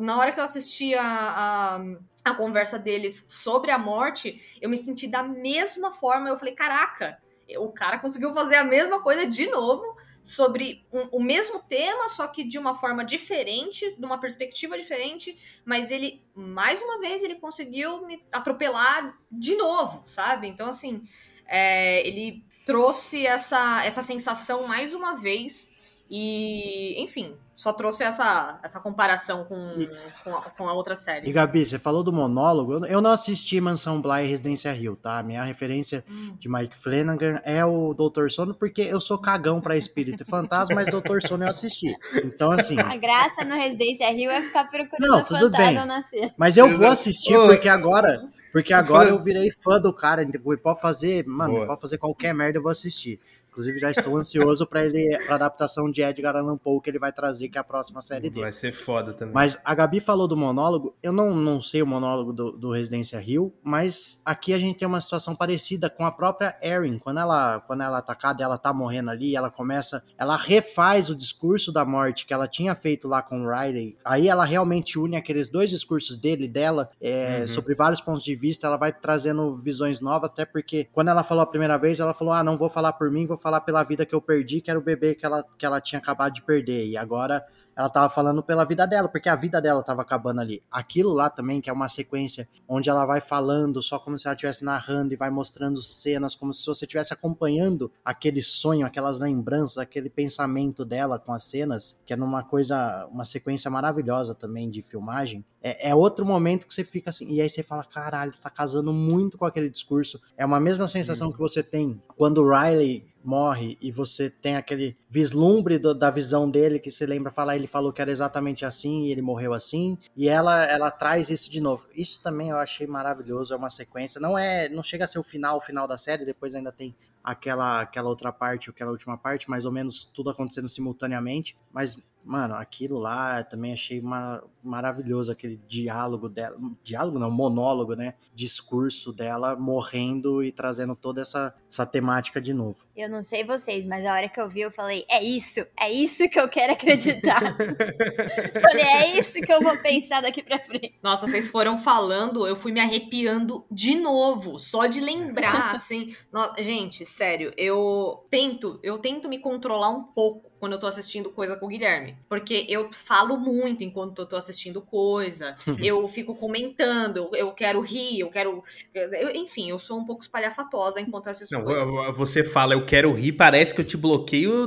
Na hora que eu assisti a, a, a conversa deles sobre a morte, eu me senti da mesma forma. Eu falei, caraca, o cara conseguiu fazer a mesma coisa de novo sobre um, o mesmo tema, só que de uma forma diferente, de uma perspectiva diferente, mas ele, mais uma vez, ele conseguiu me atropelar de novo, sabe? Então, assim, é, ele trouxe essa, essa sensação mais uma vez e, enfim, só trouxe essa, essa comparação com, com, a, com, a, outra série. E Gabi, você falou do monólogo. Eu não assisti Mansão Bly e Residência Rio, tá? Minha referência hum. de Mike Flanagan é o Doutor Sono, porque eu sou cagão pra espírito e fantasma, mas Doutor Sono eu assisti. Então, assim. A graça no Residência Rio é ficar procurando não, tudo bem. nascer. Mas eu vou assistir porque agora. Porque agora eu virei fã do cara. Pode fazer, mano, Boa. pode fazer qualquer merda, eu vou assistir. Inclusive, já estou ansioso para ele pra adaptação de Edgar Allan Poe que ele vai trazer, que é a próxima série dele. Vai ser foda também. Mas a Gabi falou do monólogo. Eu não, não sei o monólogo do, do Residência Rio, mas aqui a gente tem uma situação parecida com a própria Erin. Quando ela, quando ela é atacada, ela tá morrendo ali, ela começa. Ela refaz o discurso da morte que ela tinha feito lá com o Riley. Aí ela realmente une aqueles dois discursos dele e dela é, uhum. sobre vários pontos de vista. Ela vai trazendo visões novas, até porque quando ela falou a primeira vez, ela falou: Ah, não vou falar por mim, vou falar pela vida que eu perdi, que era o bebê que ela, que ela tinha acabado de perder. E agora ela tava falando pela vida dela, porque a vida dela tava acabando ali. Aquilo lá também, que é uma sequência onde ela vai falando só como se ela estivesse narrando e vai mostrando cenas como se você estivesse acompanhando aquele sonho, aquelas lembranças, aquele pensamento dela com as cenas, que é numa coisa, uma sequência maravilhosa também de filmagem. É, é outro momento que você fica assim, e aí você fala, caralho, tá casando muito com aquele discurso. É uma mesma sensação que você tem quando o Riley morre e você tem aquele vislumbre do, da visão dele que você lembra falar ele falou que era exatamente assim e ele morreu assim e ela ela traz isso de novo. Isso também eu achei maravilhoso é uma sequência. Não é não chega a ser o final o final da série depois ainda tem aquela aquela outra parte aquela última parte mais ou menos tudo acontecendo simultaneamente mas mano aquilo lá também achei uma, maravilhoso aquele diálogo dela, diálogo não, monólogo, né? Discurso dela morrendo e trazendo toda essa, essa temática de novo. Eu não sei vocês, mas a hora que eu vi, eu falei: é isso, é isso que eu quero acreditar. falei: é isso que eu vou pensar daqui pra frente. Nossa, vocês foram falando, eu fui me arrepiando de novo, só de lembrar, assim. No... Gente, sério, eu tento, eu tento me controlar um pouco quando eu tô assistindo coisa com o Guilherme. Porque eu falo muito enquanto eu tô assistindo coisa, eu fico comentando, eu, eu quero rir, eu quero. Eu, enfim, eu sou um pouco espalhafatosa enquanto assisto não, coisas. Você fala, eu quero rir, parece que eu te bloqueio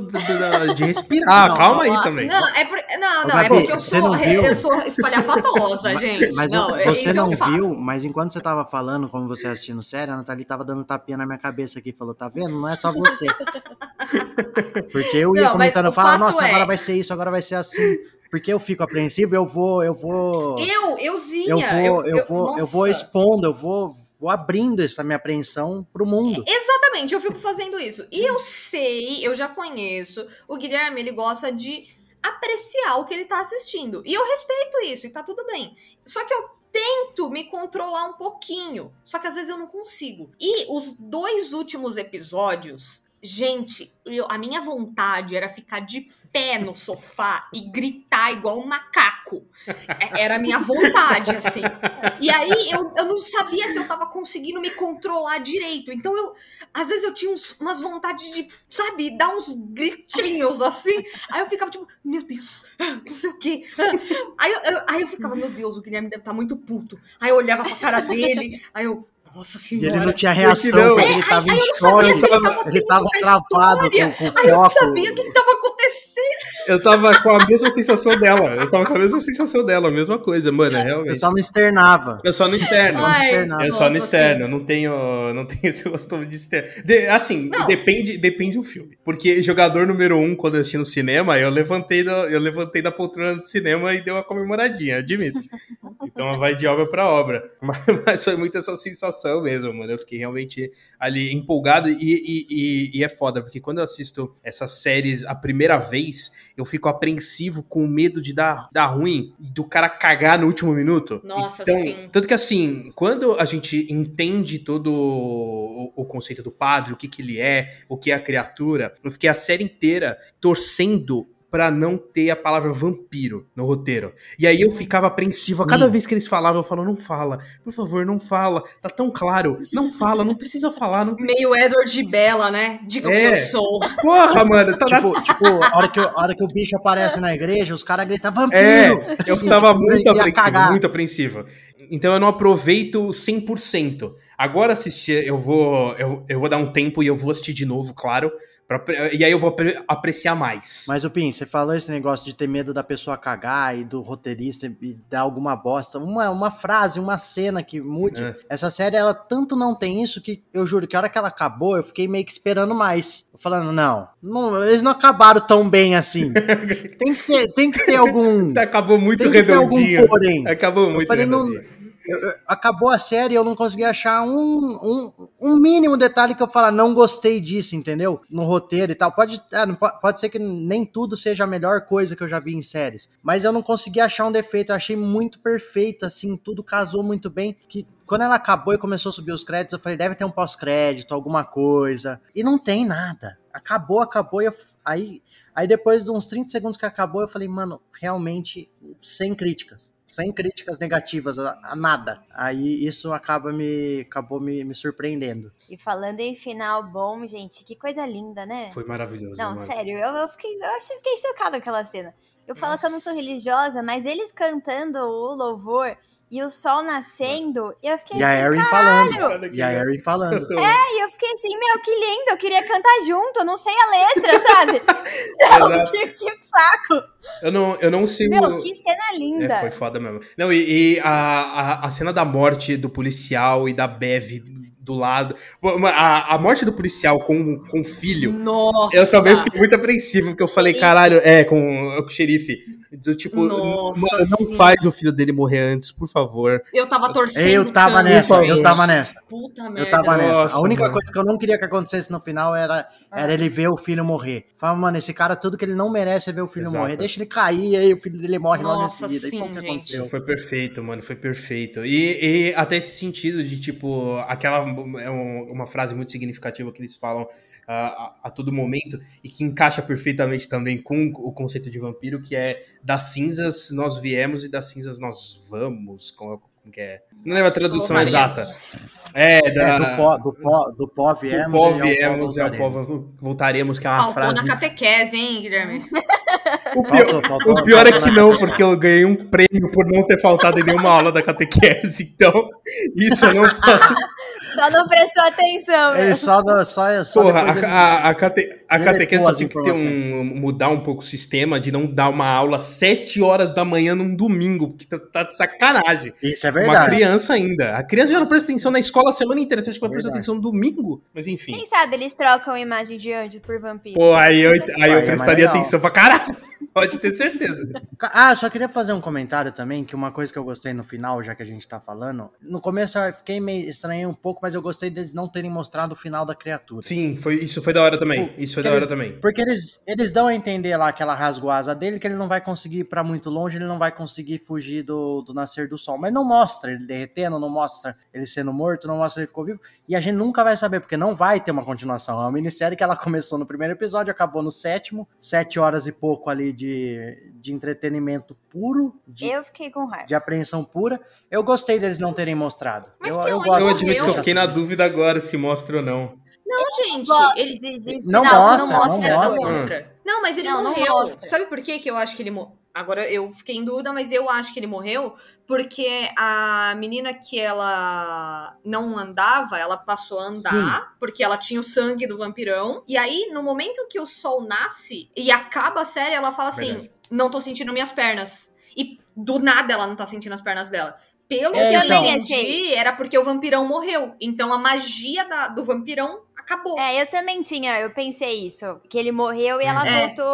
de respirar. não, Calma aí também. Não, é, por, não, não, é porque eu sou, eu sou espalhafatosa, gente. Mas não, você não é um viu, mas enquanto você tava falando, como você assistindo série, a Nathalie tava dando tapinha na minha cabeça aqui, falou, tá vendo? Não é só você. Porque eu ia não, comentando, fala, nossa, é... agora vai ser isso, agora vai ser assim porque eu fico apreensivo, eu vou, eu vou. Eu, euzinha. Eu vou, eu, eu, vou, eu vou expondo, eu vou, vou abrindo essa minha apreensão pro mundo. Exatamente, eu fico fazendo isso. E eu sei, eu já conheço. O Guilherme, ele gosta de apreciar o que ele tá assistindo. E eu respeito isso, e tá tudo bem. Só que eu tento me controlar um pouquinho. Só que às vezes eu não consigo. E os dois últimos episódios, gente, eu, a minha vontade era ficar de pé no sofá e gritar igual um macaco. É, era a minha vontade, assim. E aí eu, eu não sabia se eu tava conseguindo me controlar direito. Então eu, às vezes eu tinha uns, umas vontades de, sabe, dar uns gritinhos assim. Aí eu ficava tipo, meu Deus, não sei o quê. Aí eu, eu aí eu ficava, meu Deus, o Guilherme deve estar tá muito puto. Aí eu olhava pra cara dele, aí eu, nossa senhora. E ele não tinha reação, porque ele tava em choque, ele tava travado com, com Aí eu não sabia o que estava eu tava com a mesma sensação dela. Eu tava com a mesma sensação dela, a mesma coisa, mano. é Eu Realmente. só não externava. Eu só no externo. Ai. Eu só no Nossa, externo, não tenho, não tenho esse costume de externo. De- assim, Não. depende, depende do filme. Porque jogador número um, quando eu assisti no cinema, eu levantei, da, eu levantei da poltrona do cinema e dei uma comemoradinha, admito. Então vai de obra pra obra. Mas, mas foi muito essa sensação mesmo, mano. Eu fiquei realmente ali empolgado e, e, e- e é foda, porque quando eu assisto essas séries a primeira vez, eu fico apreensivo com medo de dar, dar ruim, do cara cagar no último minuto. Nossa, então, sim. Tanto que assim, quando a gente entende todo o, o conceito do padre, o que, que ele é, o que é a criatura, eu fiquei a série inteira torcendo pra não ter a palavra vampiro no roteiro. E aí eu ficava apreensivo. A cada Sim. vez que eles falavam, eu falava, não fala, por favor, não fala. Tá tão claro. Não fala, não precisa falar. Não... Meio Edward de Bella, né? Diga É. o que eu sou. Porra, mano. Tá na- Tipo, tipo a, hora que, o- a hora que o bicho aparece na igreja, os caras gritam vampiro! É, eu Assim, tava tipo, muito apreensivo, cagar. muito apreensivo. Então eu não aproveito 100%. Agora assistir, eu vou, eu, eu vou dar um tempo e eu vou assistir de novo, claro. Pra- e aí eu vou apre- apreciar mais. Mas, o Pim, você falou esse negócio de ter medo da pessoa cagar e do roteirista e dar alguma bosta. Uma, uma frase, uma cena que mude. É. Essa série, ela tanto não tem isso que eu juro que a hora que ela acabou, eu fiquei meio que esperando mais. Eu Falando, não, não, eles não acabaram tão bem assim. tem, que ter, tem que ter algum. Acabou muito tem ter algum redondinho. porém. Acabou muito falei, não- Acabou a série eu não consegui achar um, um, um mínimo detalhe que eu falar, não gostei disso, entendeu? No roteiro e tal. Pode, é, pode ser que nem tudo seja a melhor coisa que eu já vi em séries. Mas eu não consegui achar um defeito. Eu achei muito perfeito, assim, tudo casou muito bem. Que quando ela acabou e começou a subir os créditos, eu falei, deve ter um pós-crédito, alguma coisa. E não tem nada. Acabou, acabou. E eu, aí, aí depois de uns 30 segundos que acabou, eu falei, mano, realmente, sem críticas. Sem críticas negativas a, a nada. Aí isso acaba me acabou me, me surpreendendo. E falando em final bom, gente, que coisa linda, né? Foi maravilhoso. Não, mano. sério, eu, eu fiquei, eu achei, fiquei chocada com aquela cena. Eu falo que eu não sou Nossa. religiosa, mas eles cantando o louvor e o sol nascendo, eu fiquei E a assim, Erin caralho! falando. E a Erin falando. E eu fiquei assim, meu, que lindo, eu queria cantar junto, eu não sei a letra, sabe? Não, Exato. que, que saco! Eu não, eu não sigo. Meu, que cena linda! É, foi foda mesmo. Não, e, e a, a, a cena da morte do policial e da Bev do lado. A, a morte do policial com, com o filho. Nossa! Eu também fiquei muito apreensivo, porque eu falei, Xerife. caralho, é, com o xerife. Do tipo, Nossa, mano, não sim. faz o filho dele morrer antes, por favor. Eu tava torcendo. Eu tava tanto, nessa, eu tava nessa. Puta merda. Eu tava nessa. Nossa, a única mano. coisa que eu não queria que acontecesse no final era, era ele ver o filho morrer. Fala, mano, esse cara, tudo que ele não merece é ver o filho Exato. morrer. Deixa ele cair, aí o filho dele morre logo em Nossa, seguida. Sim, que gente. aconteceu. Foi perfeito, mano, foi perfeito. E, e até esse sentido de, tipo, aquela é um- uma frase muito significativa que eles falam ah, a, a todo momento e que encaixa perfeitamente também com o conceito de vampiro, que é das cinzas nós viemos e das cinzas nós vamos. Como, como que é? Não lembro a tradução exata. É, da, É, do pó, do pó, do pó do viemos, pó e ao pó viemos e ao voltaremos. pó voltaremos, que é uma Faltou frase. na catequese, hein, Guilherme? O pior, Faltou, faltou, o pior é que não, porque eu ganhei um prêmio por não ter faltado em nenhuma aula da catequese. Então, isso eu não Só não prestou atenção, meu. só, só, só Porra, a, a, a, cate, a catequese só as tinha que ter um, mudar um pouco o sistema de não dar uma aula às 7 horas da manhã num domingo, porque tá, tá de sacanagem. Isso é Uma verdade. criança ainda. A criança já não presta atenção na escola a semana inteira. Você acha que vai prestar Verdade. atenção no domingo? Mas enfim. Quem sabe eles trocam imagem de anjos por vampiros. Pô, aí eu, aí eu é prestaria legal. atenção pra caralho. Pode ter certeza. Ah, só queria fazer um comentário também, que uma coisa que eu gostei no final, já que a gente tá falando. No começo eu fiquei meio estranhei um pouco, mas eu gostei deles não terem mostrado o final da criatura. Sim, foi, isso foi da hora também. Tipo, Isso foi da eles- hora também. Porque eles, eles dão a entender lá que ela rasgou a asa dele, que ele não vai conseguir ir pra muito longe, ele não vai conseguir fugir do, do nascer do sol. Mas não mostra ele derretendo, não mostra ele sendo morto, não mostra ele ficou vivo. E a gente nunca vai saber, porque não vai ter uma continuação. É uma minissérie que ela começou no primeiro episódio, acabou no sétimo, sete horas e pouco ali de, de entretenimento puro, de, Eu fiquei com raiva. de apreensão pura. Eu gostei deles não terem mostrado. Mas eu, que eu gosto Eu admito que eu fiquei na dúvida agora se mostra ou não. Não, gente. Ele de, de Não final, mostra, não não mostra, não mostra. mostra. Não, mas ele Não, não morreu. mostra. Sabe por que que eu acho que ele morreu? Agora eu fiquei em dúvida, mas eu acho que ele morreu porque a menina que ela não andava, ela passou a andar, porque ela tinha o sangue do vampirão. E aí, no momento que o sol nasce e acaba a série, ela fala assim: Verdade. não tô sentindo minhas pernas. E do nada ela não tá sentindo as pernas dela. Pelo É, que eu então. entendi, era porque o vampirão morreu. Então a magia da- do vampirão acabou. É, eu também tinha, eu pensei isso. Que ele morreu e ela É. voltou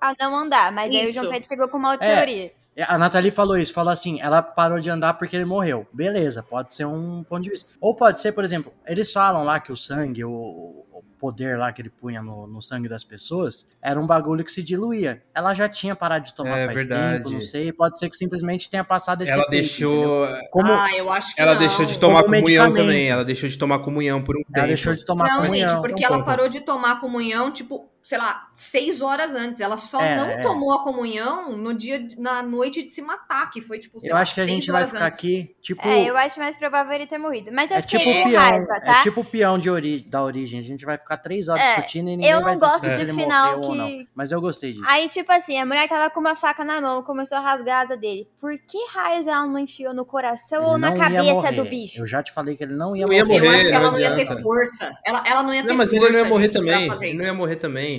a não andar. Mas aí o Isso. João Pedro chegou com uma outra É. teoria. A Nathalie falou isso, falou assim, ela parou de andar porque ele morreu. Beleza, pode ser um ponto de vista. Ou pode ser, por exemplo, eles falam lá que o sangue, o poder lá que ele punha no, no sangue das pessoas, era um bagulho que se diluía. Ela já tinha parado de tomar É faz verdade. tempo, não sei. Pode ser que simplesmente tenha passado esse Ela efeito, deixou. Como Ah, eu acho que Ela não. deixou de tomar Como comunhão também. Ela deixou de tomar comunhão por um ela tempo. deixou de tomar Não, comunhão. gente, porque Então, ela conta. parou de tomar comunhão, tipo, sei lá, seis horas antes. Ela só É, não é. tomou a comunhão no dia, de- na noite de se matar, que foi, tipo, sei Eu lá, acho que a seis gente vai horas ficar antes. aqui, tipo... É, eu acho mais provável ele ter morrido. Mas eu É fiquei tipo com peão, raiva, tá? é tipo o peão de ori da origem. A gente vai ficar três horas É, discutindo e ninguém eu não vai gosto decidir de se ele final não. que- Mas eu gostei disso. Aí, tipo assim, a mulher tava com uma faca na mão, começou a rasgar a asa dele. Por que raios ela não enfiou no coração Ele ou na não cabeça do bicho? Eu já te falei que ele não ia Não ia morrer. Eu acho que ela não não ia ter força. Ela, ela não ia ter Não, mas força. ele não ia morrer também. Ele não ia morrer também.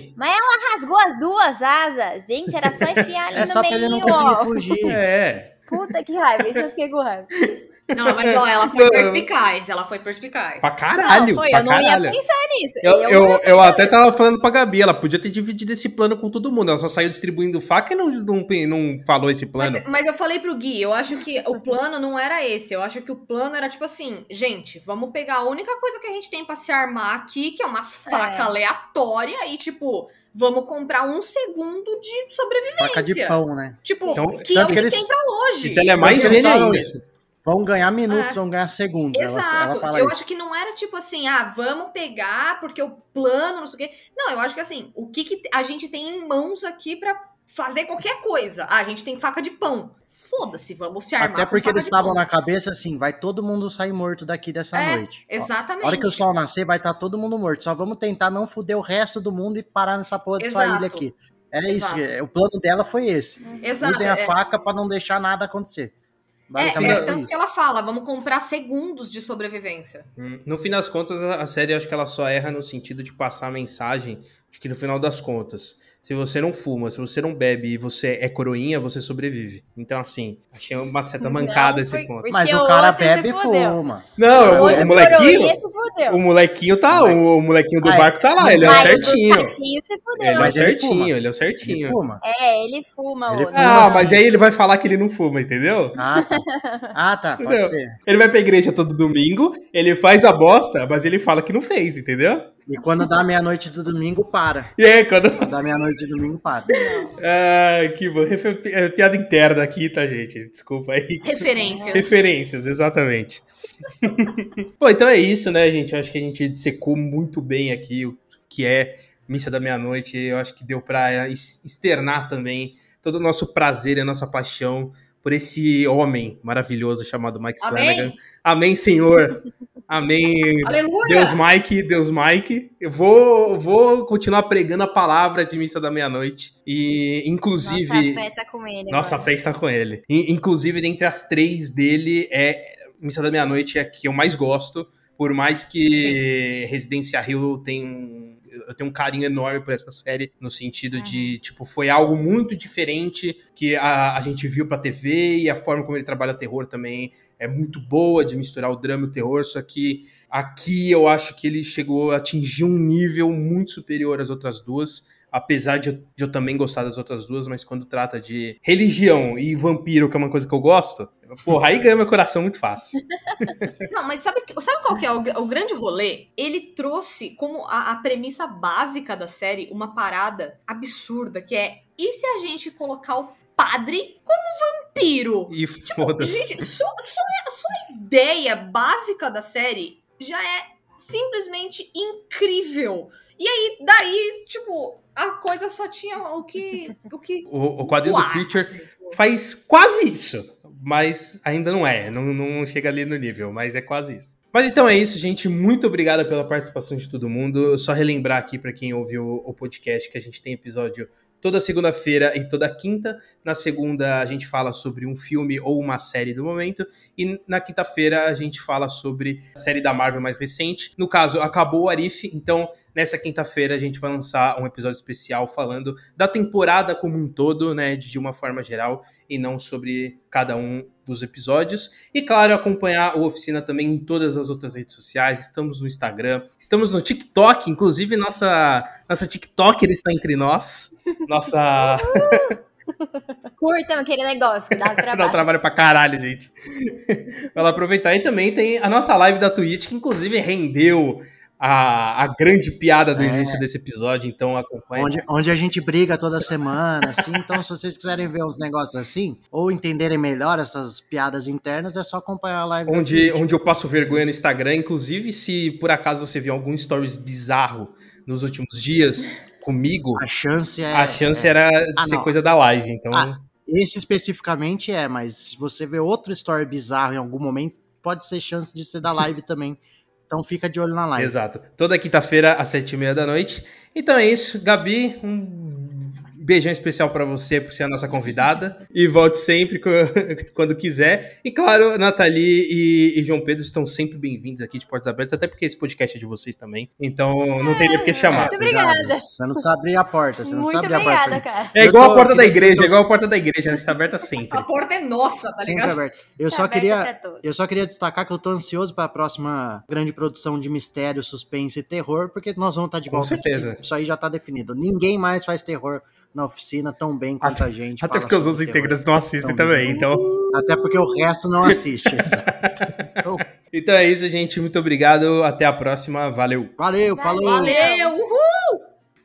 Rasgou as duas asas. Gente, era só enfiar ali É no só pra ele não meio, conseguir ó. fugir. É. Puta que raiva, isso eu fiquei com raiva. Não, mas ó, ela foi Não. perspicaz. Ela foi perspicaz. Pra caralho. não, foi, pra eu não caralho. ia pensar nisso. Eu, não eu, ia eu até tava falando pra Gabi, ela podia ter dividido esse plano com todo mundo. Ela só saiu distribuindo faca e não, não, não falou esse plano. Mas, mas eu falei pro Gui, eu acho que o plano não era esse. Eu acho que o plano era tipo assim, gente, vamos pegar a única coisa que a gente tem pra se armar aqui, que é umas facas É. aleatórias, e tipo, vamos comprar um segundo de sobrevivência. Faca de pão, né? Tipo, Então, que é o que, eles- tem pra hoje. Então ela é mais ainda. isso. Vão ganhar minutos, É. vão ganhar segundos. Ela, ela Exato. fala eu isso. acho que não era tipo assim, ah, vamos pegar porque o plano, não sei o quê. Não, eu acho que assim, o que, que a gente tem em mãos aqui pra fazer qualquer coisa? Ah, a gente tem faca de pão. Foda-se, vamos se armar Até porque eles estavam na cabeça assim, vai todo mundo sair morto daqui dessa É, noite. Ó, Exatamente. A hora que o sol nascer, vai estar todo mundo morto. Só vamos tentar não fuder o resto do mundo e parar nessa porra dessa Exato. ilha aqui. É Exato. isso. é- O plano dela foi esse. Exato. Usem a é- faca pra não deixar nada acontecer. É, Basicamente é, foi tanto isso. que ela fala, vamos comprar segundos de sobrevivência. Hum, No fim das contas, a série acho que ela só erra no sentido de passar a mensagem de que no final das contas, se você não fuma, se você não bebe e você é coroinha, você sobrevive. Então, assim, achei uma certa mancada Não, esse foi- ponto. Mas o cara bebe e fuma. Não, o, o molequinho. O molequinho tá, o, o molequinho do Ah, barco tá lá, ele é o certinho. Ele é o ele certinho, ele é o Ele certinho. fuma. É, ele fuma, Ele. Ah, mas aí ele vai falar que ele não fuma, entendeu? Ah, tá. Ah, tá. Pode ser. Ele vai pra igreja todo domingo, ele faz a bosta, mas ele fala que não fez, entendeu? E quando dá meia-noite do domingo, para. E aí, quando. Quando dá meia-noite do domingo, para. Ah, que bom. Refe- é Piada interna aqui, tá, gente? Desculpa aí. Referências. Referências, exatamente. Bom, então é isso, né, gente? Eu acho que a gente dissecou muito bem aqui o que é Missa da Meia-Noite. Eu acho que deu pra es- externar também todo o nosso prazer e a nossa paixão por esse homem maravilhoso chamado Mike Flanagan. Amém? Amém, Senhor. Amém. Aleluia! Deus Mike, Deus Mike. Eu vou, vou continuar pregando a palavra de Missa da Meia-Noite. E, inclusive. Nossa, fé tá com ele. Nossa, agora. fé está com ele. In- Inclusive, dentre as três dele, é Missa da Meia-Noite é a que eu mais gosto. Por mais que Residência Hill tem um. Eu tenho um carinho enorme por essa série, no sentido de, tipo, foi algo muito diferente que a, a gente viu pra TV e a forma como ele trabalha terror também é muito boa de misturar o drama e o terror, só que aqui eu acho que ele chegou a atingir um nível muito superior às outras duas apesar de eu, de eu também gostar das outras duas, mas quando trata de religião e vampiro, que é uma coisa que eu gosto, porra, aí ganha meu coração muito fácil. Não, mas sabe, sabe qual que é o, o grande rolê? Ele trouxe como a, a premissa básica da série uma parada absurda, que é e se a gente colocar o padre como vampiro? E Tipo, gente, só, só, só a ideia básica da série já é simplesmente incrível. E aí, daí, tipo, a coisa só tinha o que. O, que O, o quadrinho do Preacher assim, tipo. faz quase isso, mas ainda não é, não, não chega ali no nível, mas é quase isso. Mas então é isso, gente. Muito obrigada pela participação de todo mundo. Só relembrar aqui para quem ouviu o podcast que a gente tem episódio toda segunda-feira e toda quinta. Na segunda a gente fala sobre um filme ou uma série do momento e na quinta-feira a gente fala sobre a série da Marvel mais recente. No caso, acabou o Arif, então nessa quinta-feira a gente vai lançar um episódio especial falando da temporada como um todo, né, de uma forma geral e não sobre cada um dos episódios. E claro, acompanhar o Oficina também em todas as outras redes sociais. Estamos no Instagram, estamos no TikTok, inclusive nossa nossa TikToker está entre nós. Nossa Curtam aquele negócio que dá trabalho. dá trabalho pra caralho, gente. Vai lá aproveitar. E também tem a nossa live da Twitch, que inclusive rendeu a, a grande piada do é. início desse episódio, então acompanha. Onde, onde a gente briga toda semana, assim, então se vocês quiserem ver uns negócios assim, ou entenderem melhor essas piadas internas, é só acompanhar a live. Onde, onde eu passo vergonha no Instagram, inclusive se por acaso você viu algum stories bizarro nos últimos dias comigo, a chance é, a chance é... era ah, ser não. coisa da live, então... Ah, esse especificamente é, mas se você vê outro story bizarro em algum momento, pode ser chance de ser da live também. Então fica de olho na live. Exato. Toda quinta-feira às sete e meia da noite. Então é isso. Gabi, um beijão especial para você por ser a nossa convidada. E volte sempre quando quiser. E claro, Nathalie e, e João Pedro estão sempre bem-vindos aqui de Portas Abertas, até porque esse podcast é de vocês também. Então não tem nem por que chamar. Muito obrigada. Você não sabe abrir a porta. Você não Muito sabe abrir obrigada, a porta. cara. É igual a porta da igreja, é igual a porta da igreja, ela está aberta sempre. A porta é nossa, tá Sempre ligado? aberta. Eu Tá só aberta queria eu só queria destacar que eu tô ansioso para a próxima grande produção de mistério, suspense e terror, porque nós vamos estar de Com volta. certeza. aqui. Isso aí já tá definido. Ninguém mais faz terror na oficina tão bem quanto a gente. Até porque os outros integrantes não assistem também, então... Até porque o resto não assiste. exato. Então, Então é isso, gente. Muito obrigado. Até a próxima. Valeu. Valeu, falou! Valeu! Uhul!